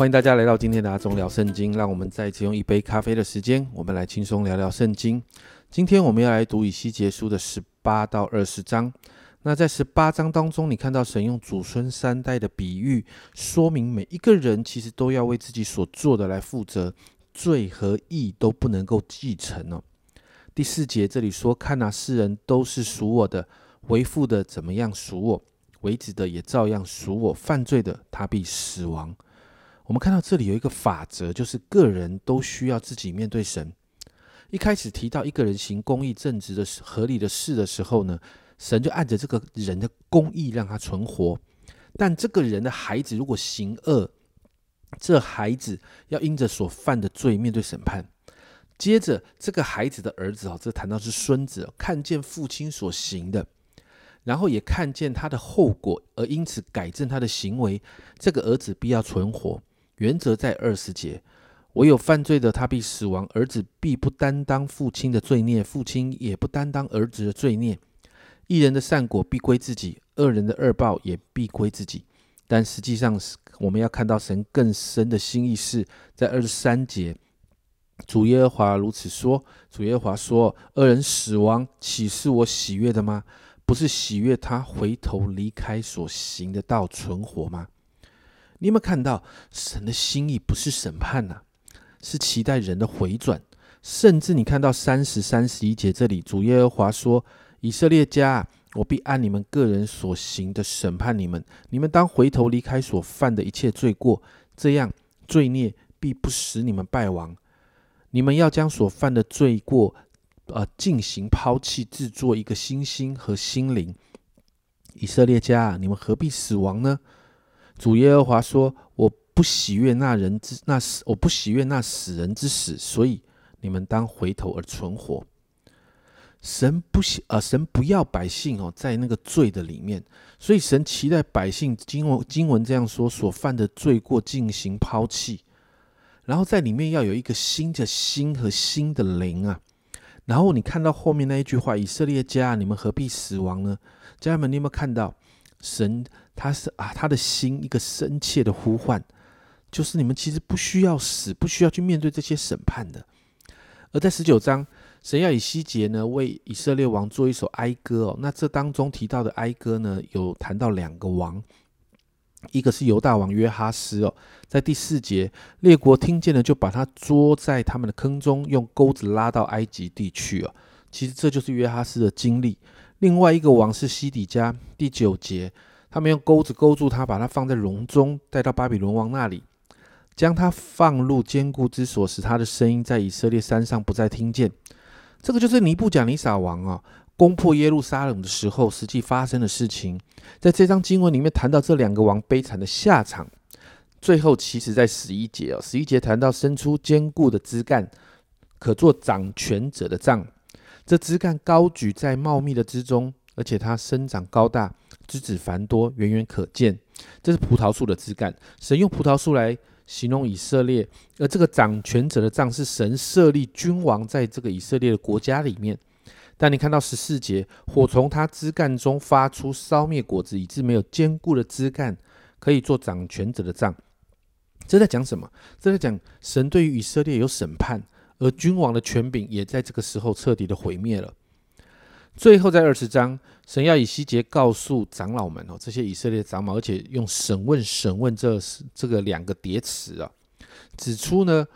欢迎大家来到今天的阿忠聊圣经，让我们再次用一杯咖啡的时间，我们来轻松聊聊圣经。今天我们要来读以西结书的十八到二十章。那在十八章当中，你看到神用祖孙三代的比喻，说明每一个人其实都要为自己所做的来负责，罪和义都不能够继承哦。第四节这里说：“看那世人都是属我的，为父的怎么样属我，为子的也照样属我，犯罪的他必死亡。”我们看到这里有一个法则，就是个人都需要自己面对神。一开始提到一个人行公义正直的合理的事的时候呢，神就按着这个人的公义让他存活。但这个人的孩子如果行恶，这孩子要因着所犯的罪面对审判。接着，这个孩子的儿子哦，这谈到是孙子，看见父亲所行的，然后也看见他的后果，而因此改正他的行为，这个儿子必要存活。原则在二十节，唯有犯罪的，他必死亡；儿子必不担当父亲的罪孽，父亲也不担当儿子的罪孽。一人的善果必归自己，恶人的恶报也必归自己。但实际上，我们要看到神更深的心意是在二十三节，主耶和华如此说：主耶和华说，恶人死亡，岂是我喜悦的吗？不是喜悦他回头离开所行的道存活吗？你有没有看到神的心意不是审判呐，是期待人的回转。甚至你看到三十三十一节这里，主耶和华说：“以色列家，我必按你们个人所行的审判你们。你们当回头离开所犯的一切罪过，这样罪孽必不使你们败亡。你们要将所犯的罪过，呃，进行抛弃，制作一个新心和心灵。以色列家，你们何必死亡呢？”主耶和华说：“我不喜悦那人之那死，我不喜悦那死人之死，所以你们当回头而存活。神不喜啊，神不要百姓哦，在那个罪的里面，所以神期待百姓经文经文这样说所犯的罪过进行抛弃，然后在里面要有一个新的心和新的灵啊。然后你看到后面那一句话：以色列家，你们何必死亡呢？家人们，你有没有看到神？”他是啊，他的心一个深切的呼唤，就是你们其实不需要死，不需要去面对这些审判的。而在十九章，神要以西结呢为以色列王做一首哀歌哦。那这当中提到的哀歌呢，有谈到两个王，一个是犹大王约哈斯哦，在第四节，列国听见了就把他捉在他们的坑中，用钩子拉到埃及地去哦。其实这就是约哈斯的经历。另外一个王是西底家，第九节。他们用钩子勾住他，把他放在笼中，带到巴比伦王那里，将他放入坚固之所，使他的声音在以色列山上不再听见。这个就是尼布甲尼撒王啊，攻破耶路撒冷的时候实际发生的事情。在这章经文里面谈到这两个王悲惨的下场。最后，其实在十一节哦，十一节谈到伸出坚固的枝干，可做掌权者的杖。这枝干高举在茂密的枝中，而且它生长高大。枝子繁多，远远可见。这是葡萄树的枝干。神用葡萄树来形容以色列，而这个掌权者的杖是神设立君王在这个以色列的国家里面。但你看到十四节，火从他枝干中发出，烧灭果子，以致没有坚固的枝干可以做掌权者的杖。这在讲什么？这在讲神对于以色列有审判，而君王的权柄也在这个时候彻底的毁灭了。最后，在二十章，神要以西结告诉长老们哦，这些以色列长老，而且用审问、审问这这个两个叠词啊，指出呢，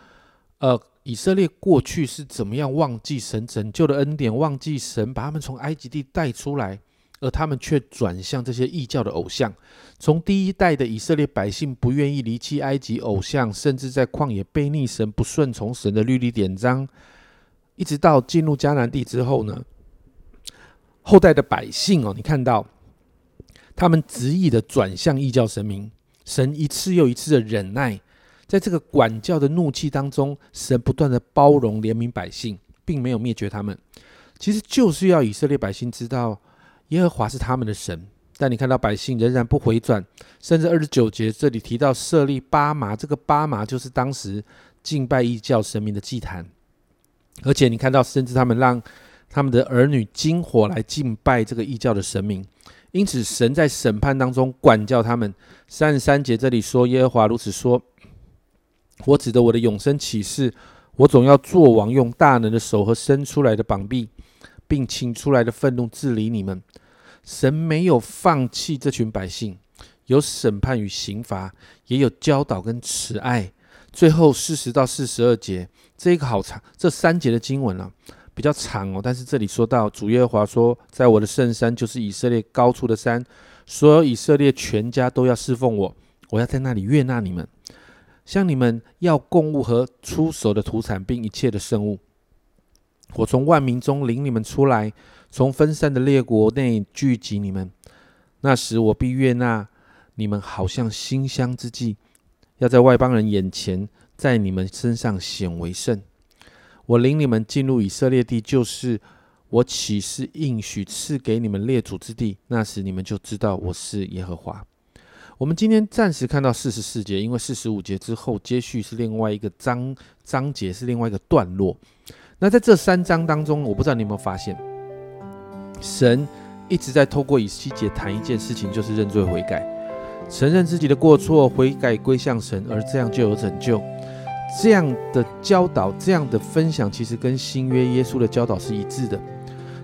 呃，以色列过去是怎么样忘记神拯救的恩典，忘记神把他们从埃及地带出来，而他们却转向这些异教的偶像。从第一代的以色列百姓不愿意离弃埃及偶像，甚至在旷野背逆神、不顺从神的律例典章，一直到进入迦南地之后呢？后代的百姓哦，你看到他们执意的转向异教神明，神一次又一次的忍耐，在这个管教的怒气当中，神不断的包容怜悯百姓，并没有灭绝他们。其实就是要以色列百姓知道耶和华是他们的神。但你看到百姓仍然不回转，甚至二十九节这里提到设立巴麻，这个巴麻就是当时敬拜异教神明的祭坛，而且你看到甚至他们让。他们的儿女金火来敬拜这个异教的神明，因此神在审判当中管教他们。三十三节这里说：“耶和华如此说：我指着我的永生启示，我总要做王，用大能的手和伸出来的膀臂，并请出来的愤怒治理你们。神没有放弃这群百姓，有审判与刑罚，也有教导跟慈爱。最后四十到四十二节，这个好长，这三节的经文啊，比较长哦。但是这里说到主耶和华说，在我的圣山，就是以色列高处的山，所有以色列全家都要侍奉我，我要在那里悦纳你们。向你们要供物和出手的土产，并一切的圣物。我从万民中领你们出来，从分散的列国内聚集你们。那时我必悦纳你们，好像馨香之际，要在外邦人眼前，在你们身上显为圣。我领你们进入以色列地，就是我启示应许赐给你们列祖之地。那时你们就知道我是耶和华。我们今天暂时看到四十四节，因为四十五节之后接续是另外一个章章节，是另外一个段落。那在这三章当中，我不知道你有没有发现，神一直在透过以西结谈一件事情，就是认罪悔改，承认自己的过错，悔改归向神，而这样就有拯救。这样的教导，这样的分享，其实跟新约耶稣的教导是一致的。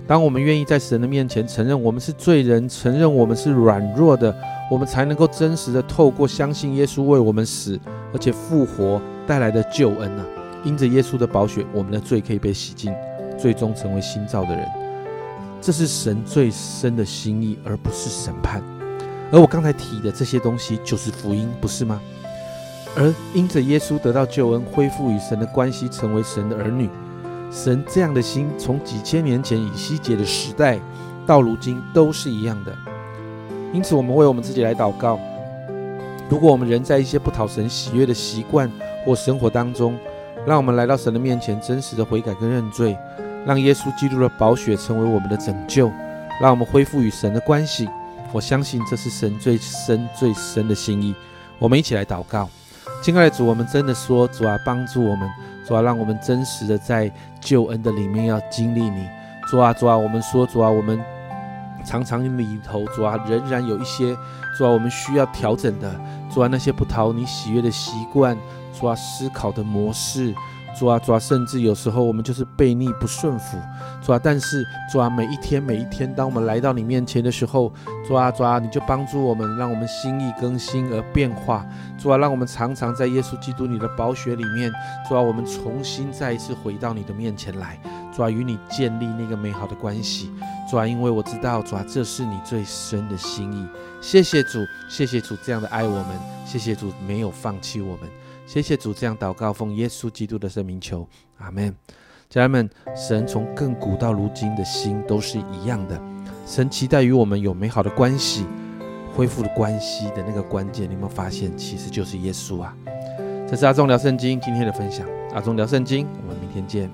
当我们愿意在神的面前承认我们是罪人，承认我们是软弱的。我们才能够真实的透过相信耶稣为我们死，而且复活带来的救恩啊！因着耶稣的宝血，我们的罪可以被洗净，最终成为新造的人。这是神最深的心意，而不是审判。而我刚才提的这些东西，就是福音，不是吗？而因着耶稣得到救恩，恢复与神的关系，成为神的儿女。神这样的心，从几千年前以西结的时代，到如今都是一样的。因此，我们为我们自己来祷告。如果我们人在一些不讨神喜悦的习惯或生活当中，让我们来到神的面前，真实的悔改跟认罪，让耶稣基督的宝血成为我们的拯救，让我们恢复与神的关系。我相信这是神最深最深的心意。我们一起来祷告，亲爱的主，我们真的说，主啊，帮助我们，主啊，让我们真实的在救恩的里面要经历你。主啊，主啊，我们说，主啊，我们。常常里头，主啊，仍然有一些主啊，我们需要调整的，主啊，那些不讨你喜悦的习惯，主啊，思考的模式，主啊，主啊，甚至有时候我们就是背逆不顺服，主啊，但是主啊，每一天每一天，当我们来到你面前的时候，主啊，主啊，你就帮助我们，让我们心意更新而变化，主啊，让我们常常在耶稣基督你的宝血里面，主啊，我们重新再一次回到你的面前来，主啊，与你建立那个美好的关系。主啊，因为我知道，主啊，这是你最深的心意。谢谢主，谢谢主这样的爱我们，谢谢主没有放弃我们，谢谢主这样祷告奉耶稣基督的圣名求，阿门。家人们，神从亘古到如今的心都是一样的，神期待与我们有美好的关系，恢复的关系的那个关键，你有没有发现，其实就是耶稣啊？这是阿忠聊圣经今天的分享，阿忠聊圣经，我们明天见。